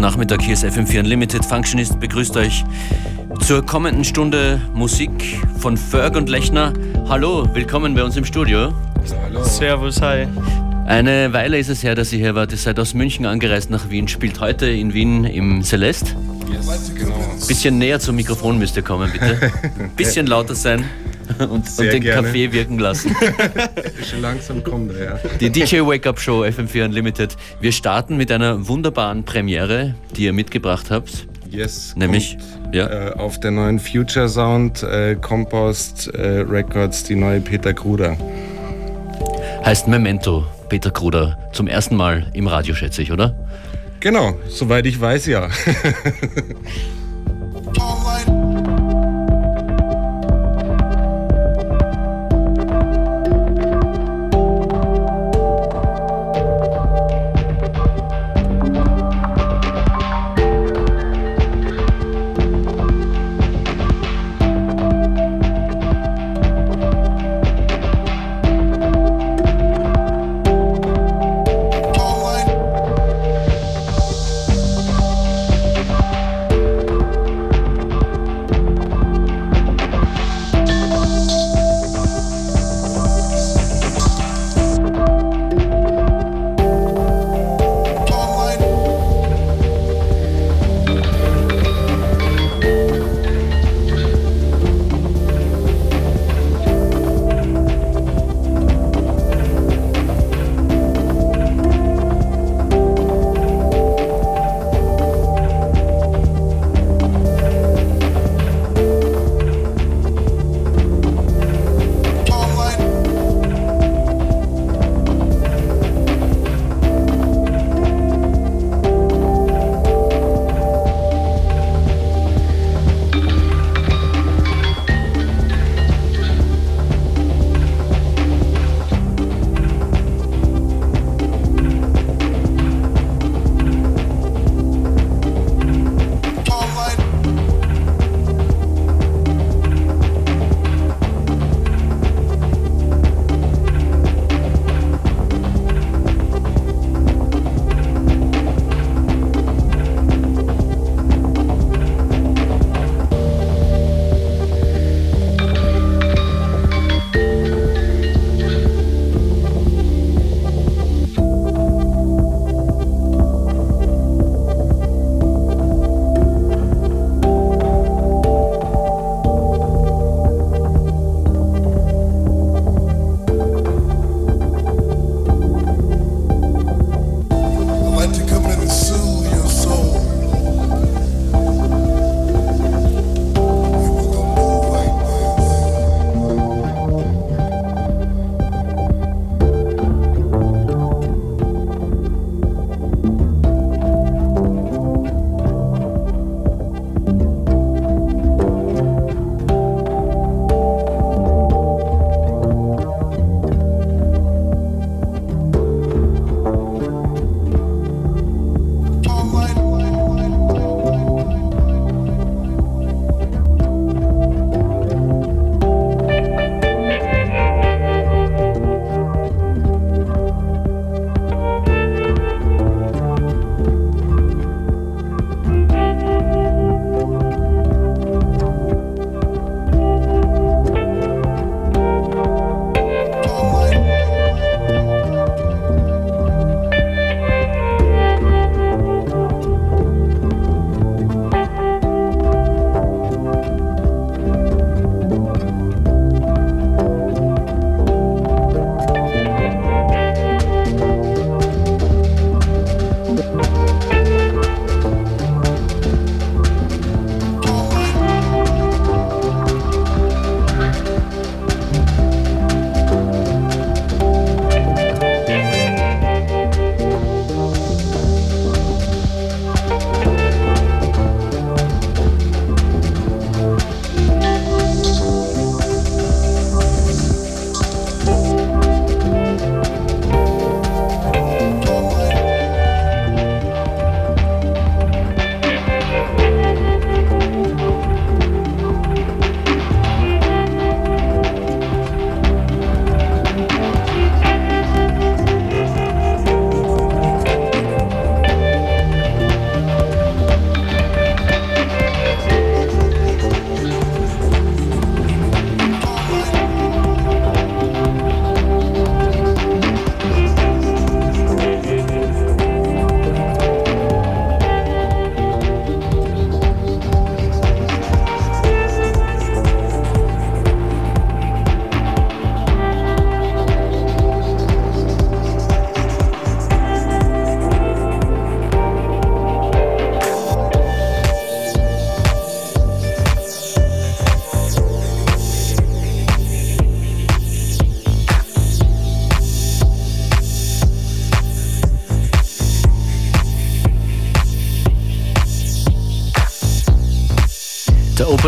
Guten Nachmittag, hier ist FM4 Unlimited. Functionist begrüßt euch zur kommenden Stunde Musik von Ferg und Lechner. Hallo, willkommen bei uns im Studio. Hallo. Servus, hi. Eine Weile ist es her, dass ihr hier wart. Ihr seid aus München angereist nach Wien, spielt heute in Wien im Celeste. Yes, genau. Bisschen näher zum Mikrofon müsst ihr kommen, bitte. Bisschen lauter sein und, und den gerne. Kaffee wirken lassen. Schon langsam kommt er, ja. Die DJ Wake Up Show FM4 Unlimited. Wir starten mit einer wunderbaren Premiere, die ihr mitgebracht habt. Yes. Nämlich, kommt, ja. äh, auf der neuen Future Sound äh, Compost äh, Records die neue Peter Kruder. Heißt Memento, Peter Kruder. Zum ersten Mal im Radio, schätze ich, oder? Genau, soweit ich weiß, ja.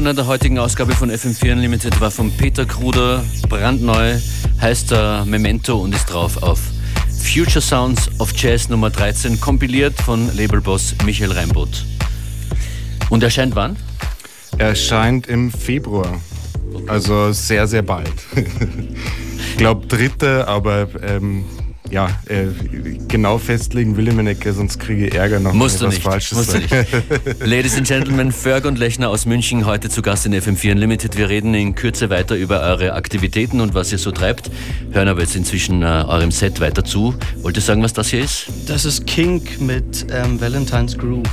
Opener der heutigen Ausgabe von FM4 Unlimited war von Peter Kruder, brandneu, heißt der Memento und ist drauf auf Future Sounds of Jazz Nummer 13, kompiliert von Labelboss Michael Reinboth. Und erscheint wann? Er erscheint im Februar. Also sehr, sehr bald. ich glaube dritte, aber ähm, ja, äh, genau festlegen will ich mir nicht, sonst kriege ich Ärger noch. Musst du nicht. Falsches Musst du nicht. Ladies and Gentlemen, Ferg und Lechner aus München, heute zu Gast in FM4 Unlimited. Wir reden in Kürze weiter über eure Aktivitäten und was ihr so treibt. Hören aber jetzt inzwischen äh, eurem Set weiter zu. Wollt ihr sagen, was das hier ist? Das ist Kink mit ähm, Valentine's Groove.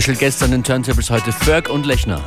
Special Guests an den Turntables heute Ferg und Lechner.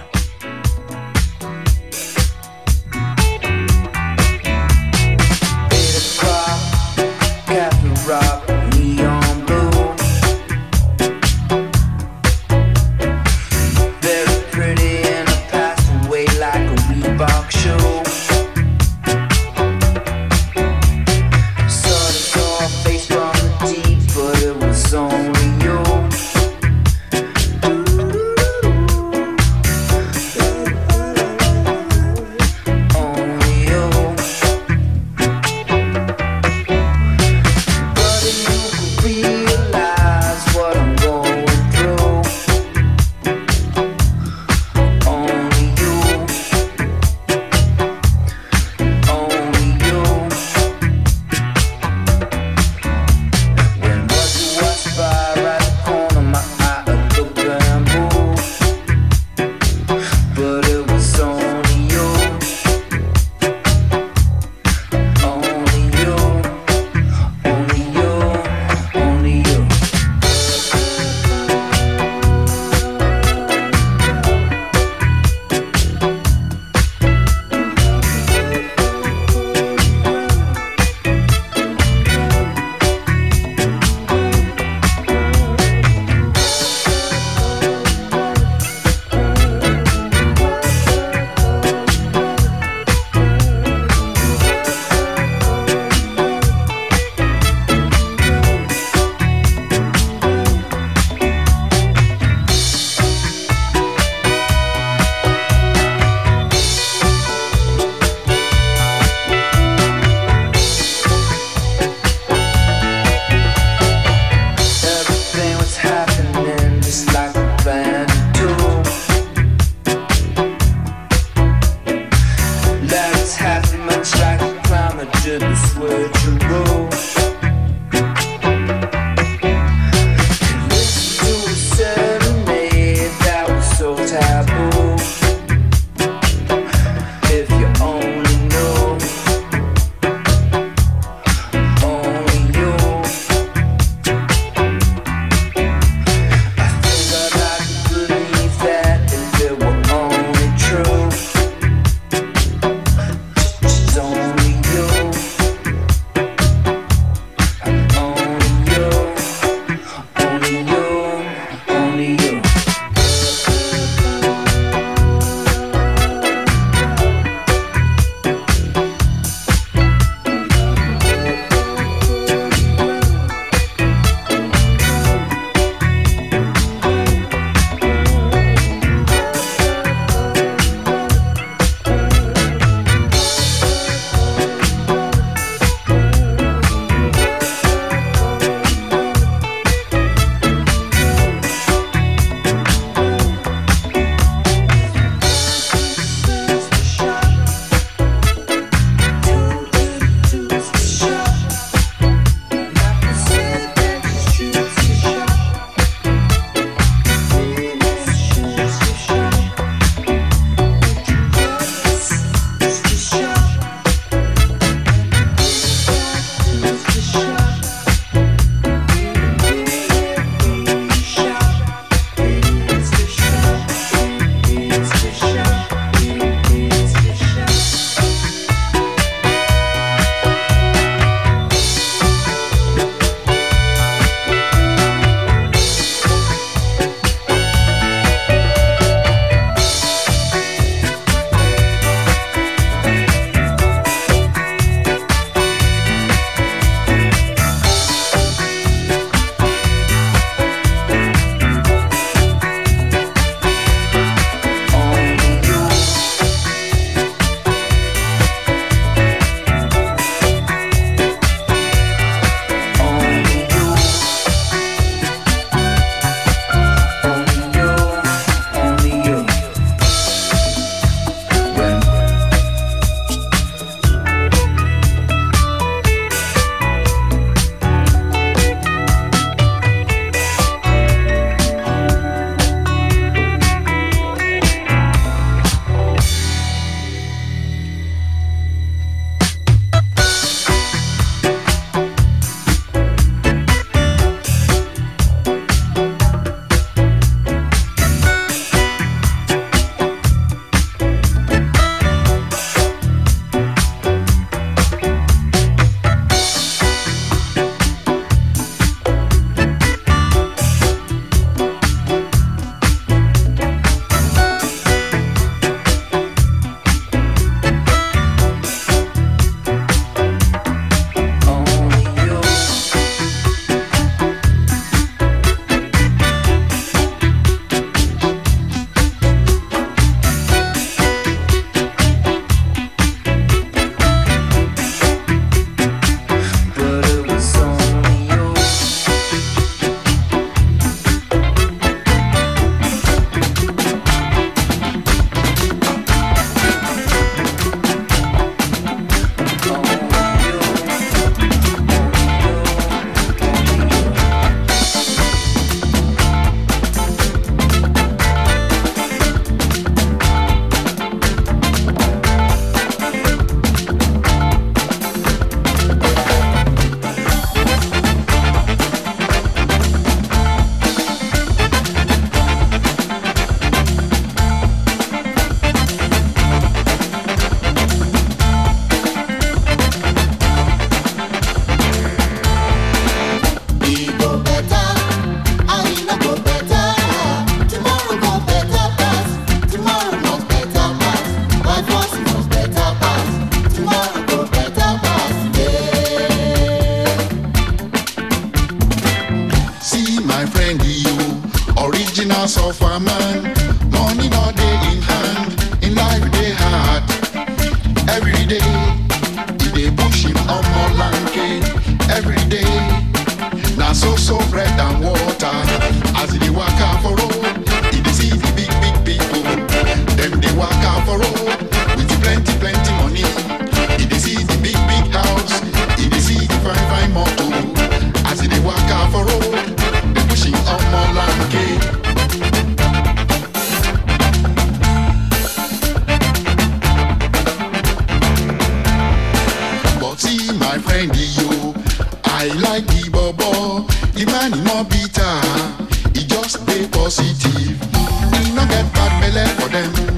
me left for them.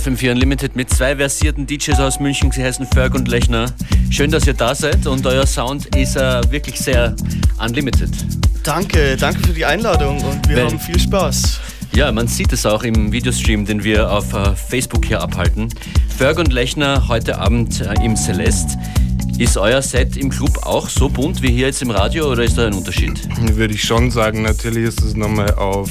FM4 Unlimited mit zwei versierten DJs aus München. Sie heißen Ferg und Lechner. Schön, dass ihr da seid und euer Sound ist uh, wirklich sehr unlimited. Danke, danke für die Einladung und wir Wenn- haben viel Spaß. Ja, man sieht es auch im Videostream, den wir auf uh, Facebook hier abhalten. Ferg und Lechner heute Abend uh, im Celeste. Ist euer Set im Club auch so bunt wie hier jetzt im Radio oder ist da ein Unterschied? Würde ich schon sagen, natürlich ist es nochmal auf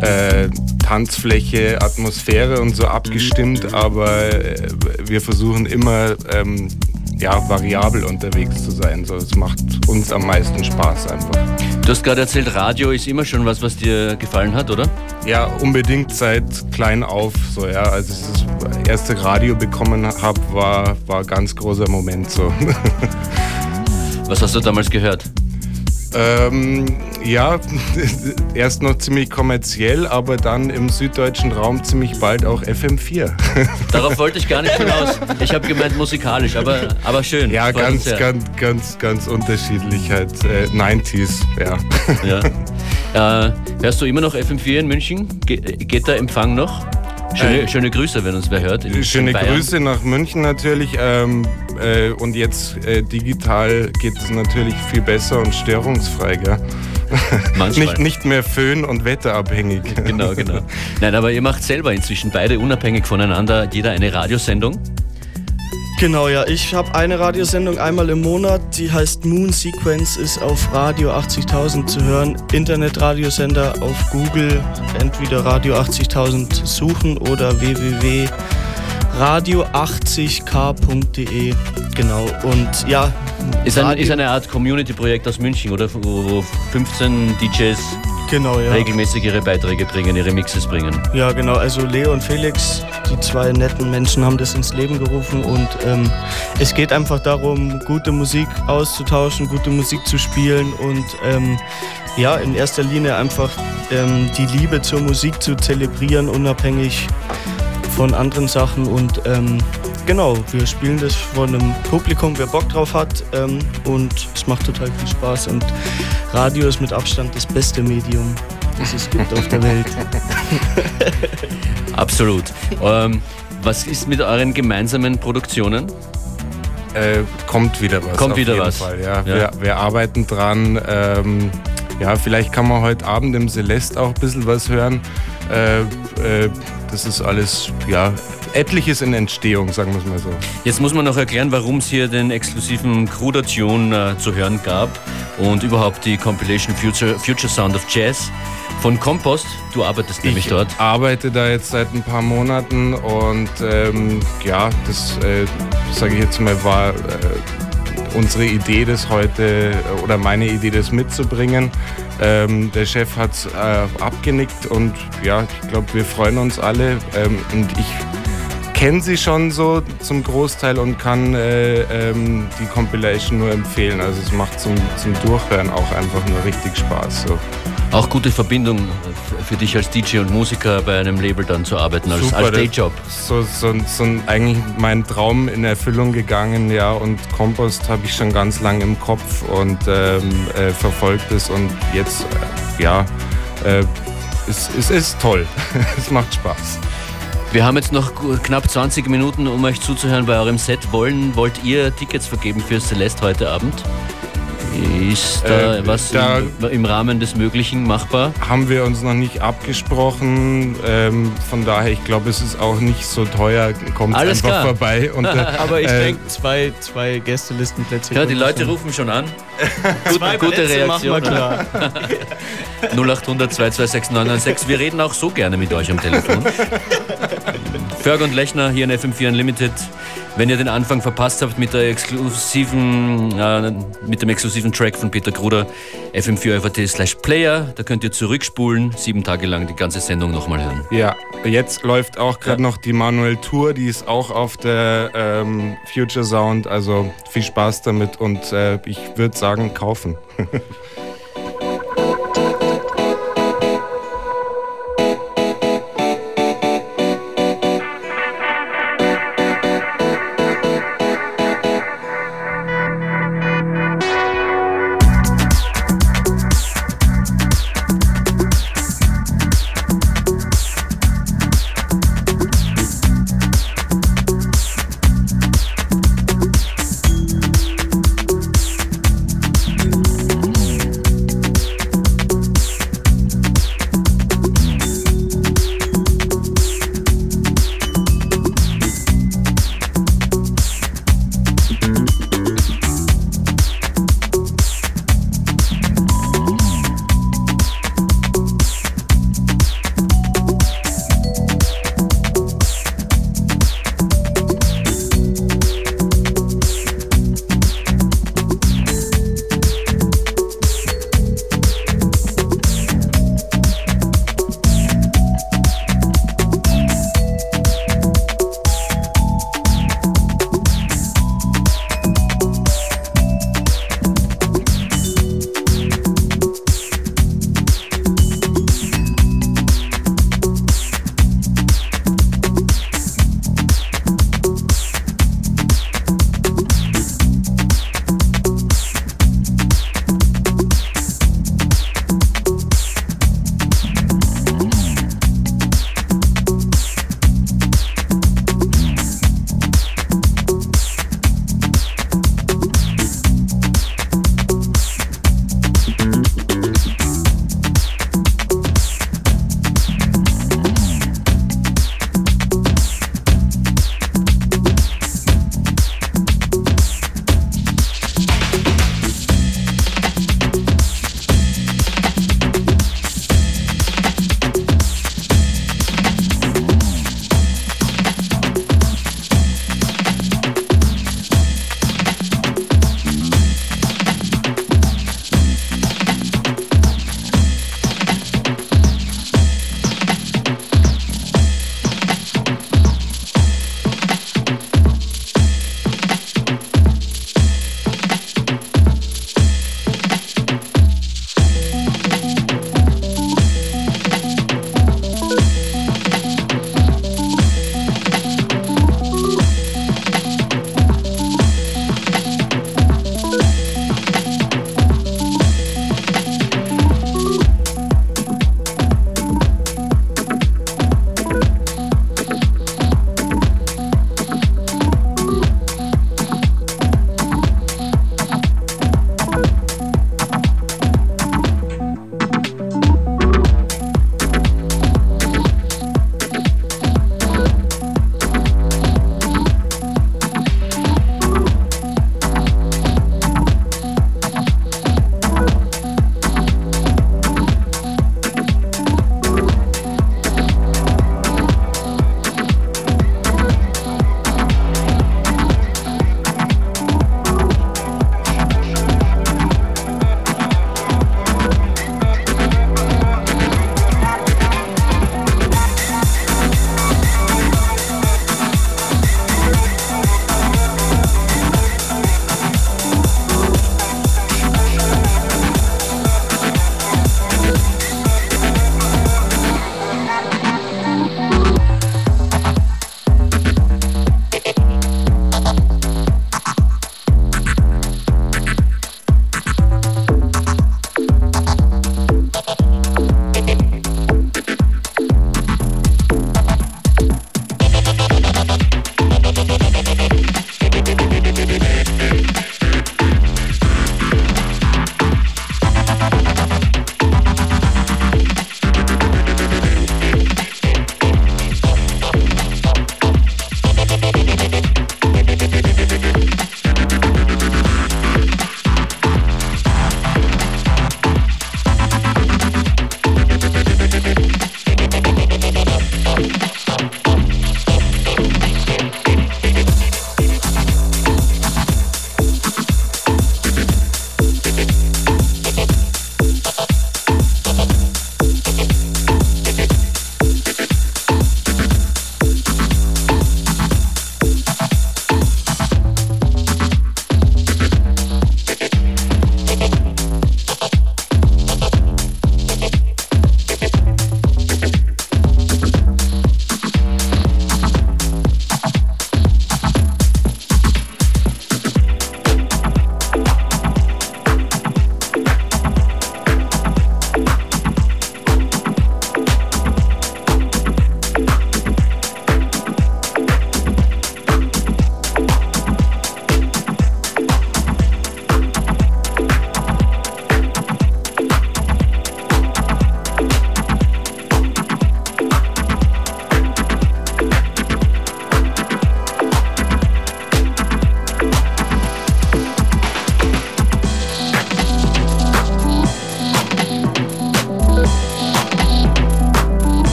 äh, Tanzfläche, Atmosphäre und so abgestimmt, aber äh, wir versuchen immer ähm, ja, variabel unterwegs zu sein. So, es macht uns am meisten Spaß einfach. Du hast gerade erzählt, Radio ist immer schon was, was dir gefallen hat, oder? Ja, unbedingt seit klein auf. So, ja. Als ich das erste Radio bekommen habe, war, war ein ganz großer Moment so. Was hast du damals gehört? Ähm, ja, erst noch ziemlich kommerziell, aber dann im süddeutschen Raum ziemlich bald auch FM4. Darauf wollte ich gar nicht hinaus. Ich habe gemeint musikalisch, aber, aber schön. ja, ganz, ganz, ganz, ganz unterschiedlich halt. Äh, 90s, ja. Ja. Äh, hörst du immer noch FM4 in München? Ge geht der Empfang noch? Schöne, Äh, schöne Grüße, wenn uns wer hört. in- Schöne in. Grüße nach München natürlich. Ähm, äh, und jetzt äh, digital geht es natürlich viel besser und störungsfrei. Gell? Manchmal. Nicht, nicht mehr föhn- und wetterabhängig. Genau, genau. Nein, aber ihr macht selber inzwischen beide unabhängig voneinander jeder eine Radiosendung. Genau, ja, ich habe eine Radiosendung einmal im Monat, die heißt Moon Sequence, ist auf Radio 80.000 zu hören. Internetradiosender auf Google, entweder Radio 80.000 suchen oder www.radio80k.de. Genau, und ja. Ist, ein, ist eine Art Community-Projekt aus München, oder? Wo 15 DJs Genau, ja. regelmäßig ihre Beiträge bringen, ihre Mixes bringen. Ja, genau. Also Leo und Felix, die zwei netten Menschen, haben das ins Leben gerufen und ähm, es geht einfach darum, gute Musik auszutauschen, gute Musik zu spielen und ähm, ja, in erster Linie einfach ähm, die Liebe zur Musik zu zelebrieren, unabhängig von anderen Sachen und ähm, genau, wir spielen das vor einem Publikum, wer Bock drauf hat ähm, und es macht total viel Spaß und Radio ist mit Abstand das beste Medium, das es gibt auf der Welt. Absolut. ähm, was ist mit euren gemeinsamen Produktionen? Äh, kommt wieder was. Kommt auf wieder jeden was. Fall, ja. Ja. Wir, wir arbeiten dran. Ähm, ja, vielleicht kann man heute Abend im Celeste auch ein bisschen was hören. Äh, äh, das ist alles, ja, etliches in Entstehung, sagen wir es mal so. Jetzt muss man noch erklären, warum es hier den exklusiven Kruder-Tune äh, zu hören gab und überhaupt die Compilation Future, Future Sound of Jazz von Compost. Du arbeitest nämlich ich dort. arbeite da jetzt seit ein paar Monaten und ähm, ja, das äh, sage ich jetzt mal war äh, unsere Idee, das heute äh, oder meine Idee, das mitzubringen. Ähm, der Chef hat es äh, abgenickt und ja, ich glaube, wir freuen uns alle ähm, und ich kenne sie schon so zum Großteil und kann äh, ähm, die Compilation nur empfehlen. Also es macht zum, zum Durchhören auch einfach nur richtig Spaß. So. Auch gute Verbindung für dich als DJ und Musiker bei einem Label dann zu arbeiten, als, Super, als Dayjob. So, so, so eigentlich mein Traum in Erfüllung gegangen, ja. Und Kompost habe ich schon ganz lange im Kopf und ähm, äh, verfolgt es und jetzt, äh, ja, äh, es, es ist toll. es macht Spaß. Wir haben jetzt noch knapp 20 Minuten, um euch zuzuhören bei eurem Set. Wollen, wollt ihr Tickets vergeben für Celeste heute Abend? Ist da Äh, was da- im, im Rahmen des Möglichen machbar? Haben wir uns noch nicht abgesprochen, ähm, von daher, ich glaube, es ist auch nicht so teuer, kommt Alles einfach klar. vorbei. Und, äh, Aber ich äh, denke, zwei, zwei Gästelistenplätze. Ja, die Leute schon- rufen schon an. Gute wir Reaktion. klar. 0800 226 996. Wir reden auch so gerne mit euch am Telefon. Ferg und Lechner hier in FM4 Unlimited. Wenn ihr den Anfang verpasst habt mit, der exklusiven, äh, mit dem exklusiven Track von Peter Gruder, fm4 slash player, da könnt ihr zurückspulen, sieben Tage lang die ganze Sendung nochmal hören. Ja, jetzt läuft auch gerade noch die Manuel Tour, die ist auch auf der ähm, Future Sound. Also viel Spaß damit und äh, ich würde sagen, kaufen.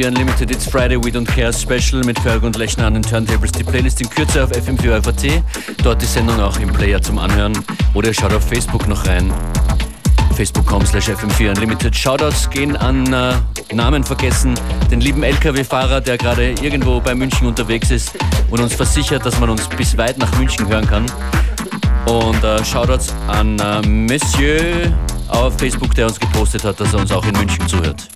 FM4 Unlimited It's Friday We Don't Care Special mit Ferg und Lechner an den Turntables. Die Playlist in Kürze auf FM4 FAT. Dort die Sendung auch im Player zum Anhören. Oder schaut auf Facebook noch rein. Facebook.com slash FM4 Unlimited. Shoutouts gehen an äh, Namen vergessen. Den lieben LKW-Fahrer, der gerade irgendwo bei München unterwegs ist und uns versichert, dass man uns bis weit nach München hören kann. Und äh, Shoutouts an äh, Monsieur auf Facebook, der uns gepostet hat, dass er uns auch in München zuhört.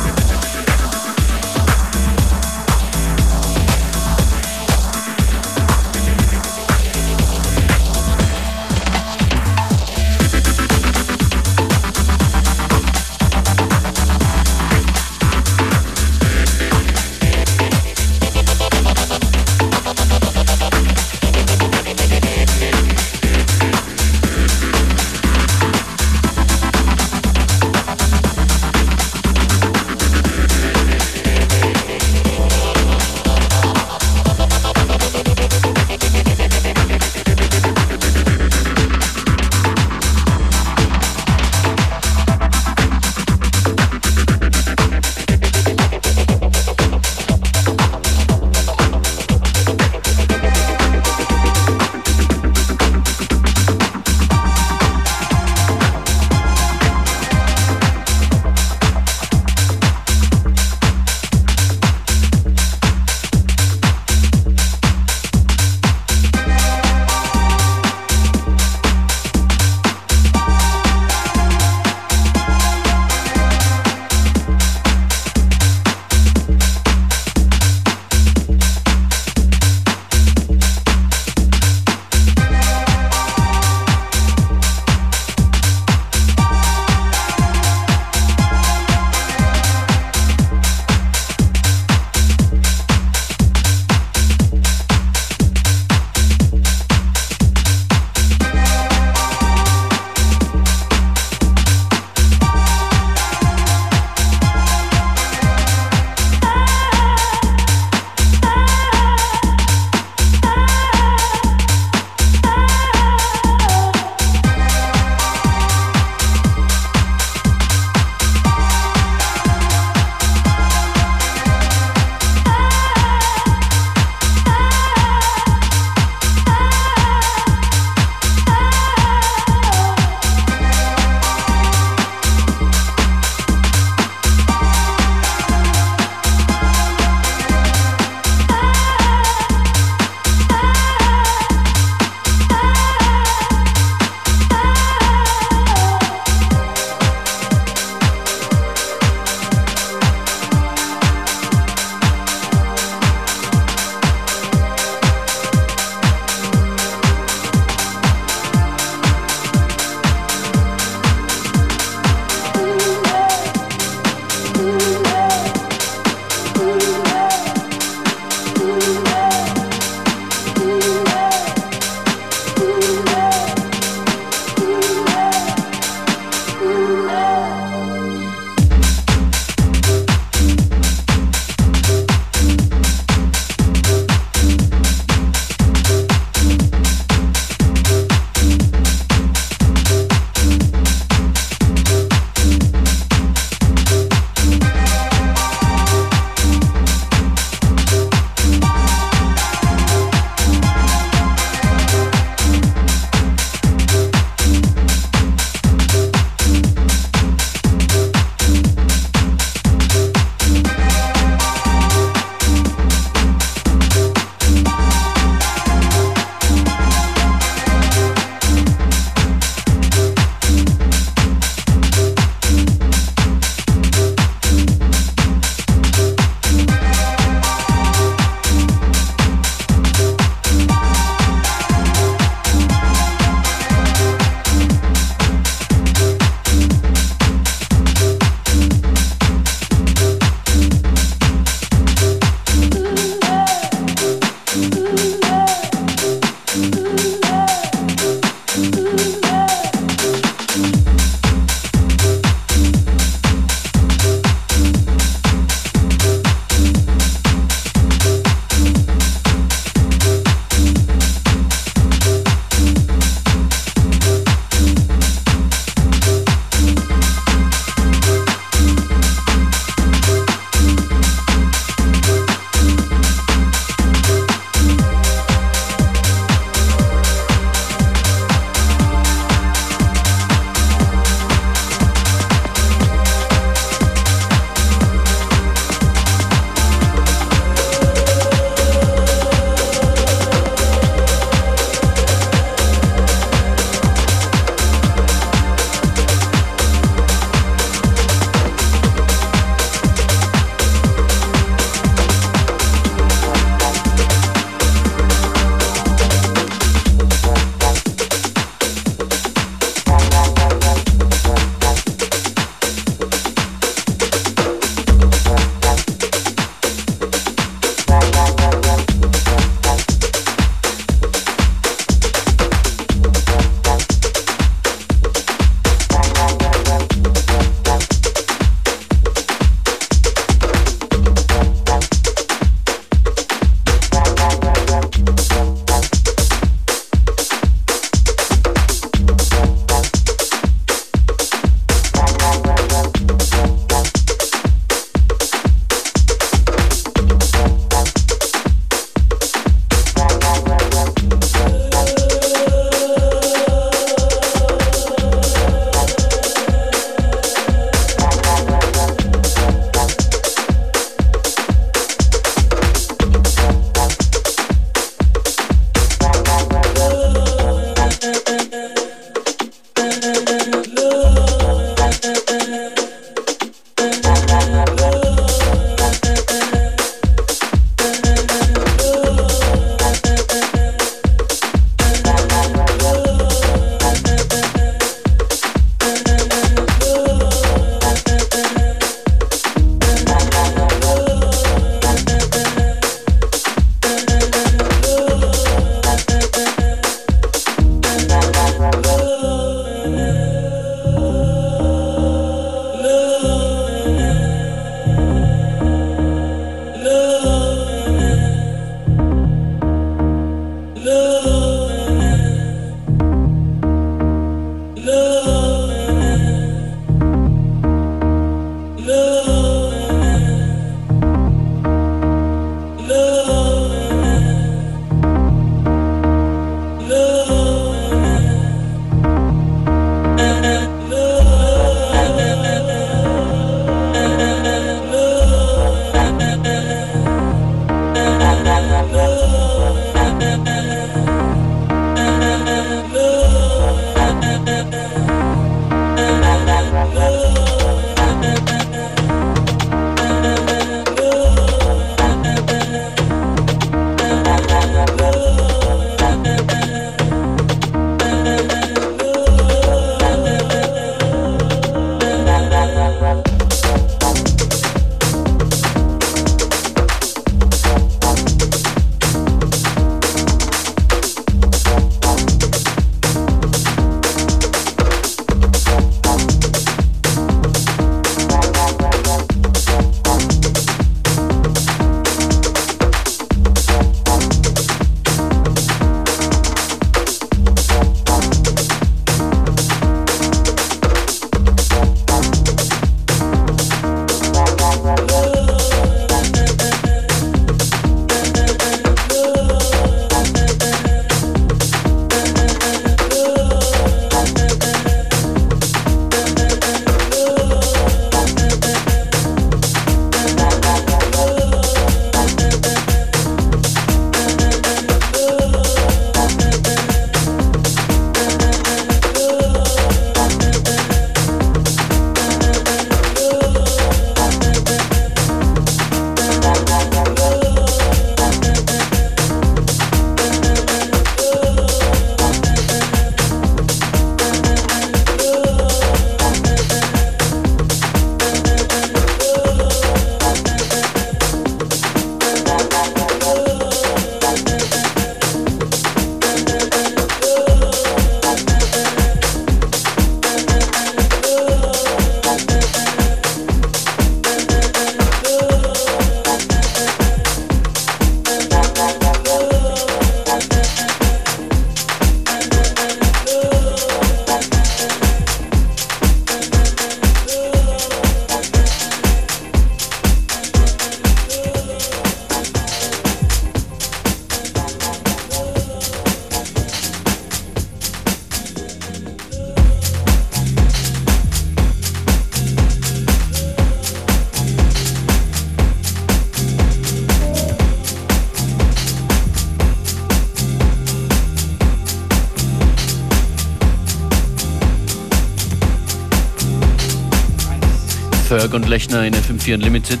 Lechner in FM4 Unlimited.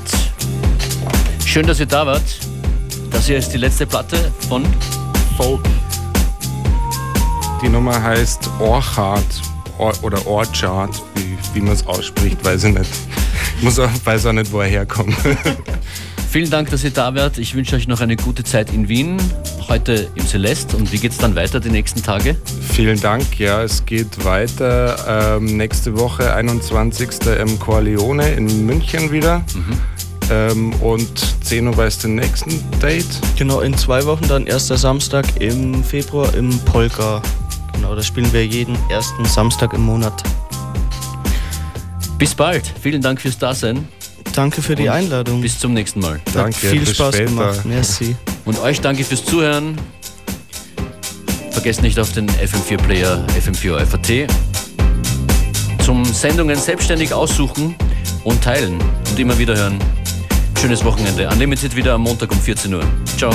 Schön, dass ihr da wart. Das hier ist die letzte Platte von Folk. Die Nummer heißt Orchard Or oder Orchard, wie, wie man es ausspricht, weiß ich nicht. Ich muss auch, weiß auch nicht, wo er herkommt. Vielen Dank, dass ihr da wart. Ich wünsche euch noch eine gute Zeit in Wien, heute im Celeste. Und wie geht es dann weiter die nächsten Tage? Vielen Dank. Ja, es geht weiter. Ähm, nächste Woche, 21. im Corleone in München wieder. Mhm. Ähm, und 10 Uhr ist der nächsten Date. Genau, in zwei Wochen dann erster Samstag im Februar im Polka. Genau, da spielen wir jeden ersten Samstag im Monat. Bis bald. Vielen Dank fürs Dasein. Danke für die Und Einladung. Bis zum nächsten Mal. Danke, Hat viel bis Spaß später. gemacht. Merci. Und euch danke fürs Zuhören. Vergesst nicht auf den FM4-Player FM4 FAT zum Sendungen selbstständig aussuchen und teilen und immer wieder hören. Schönes Wochenende. Unlimited wieder am Montag um 14 Uhr. Ciao.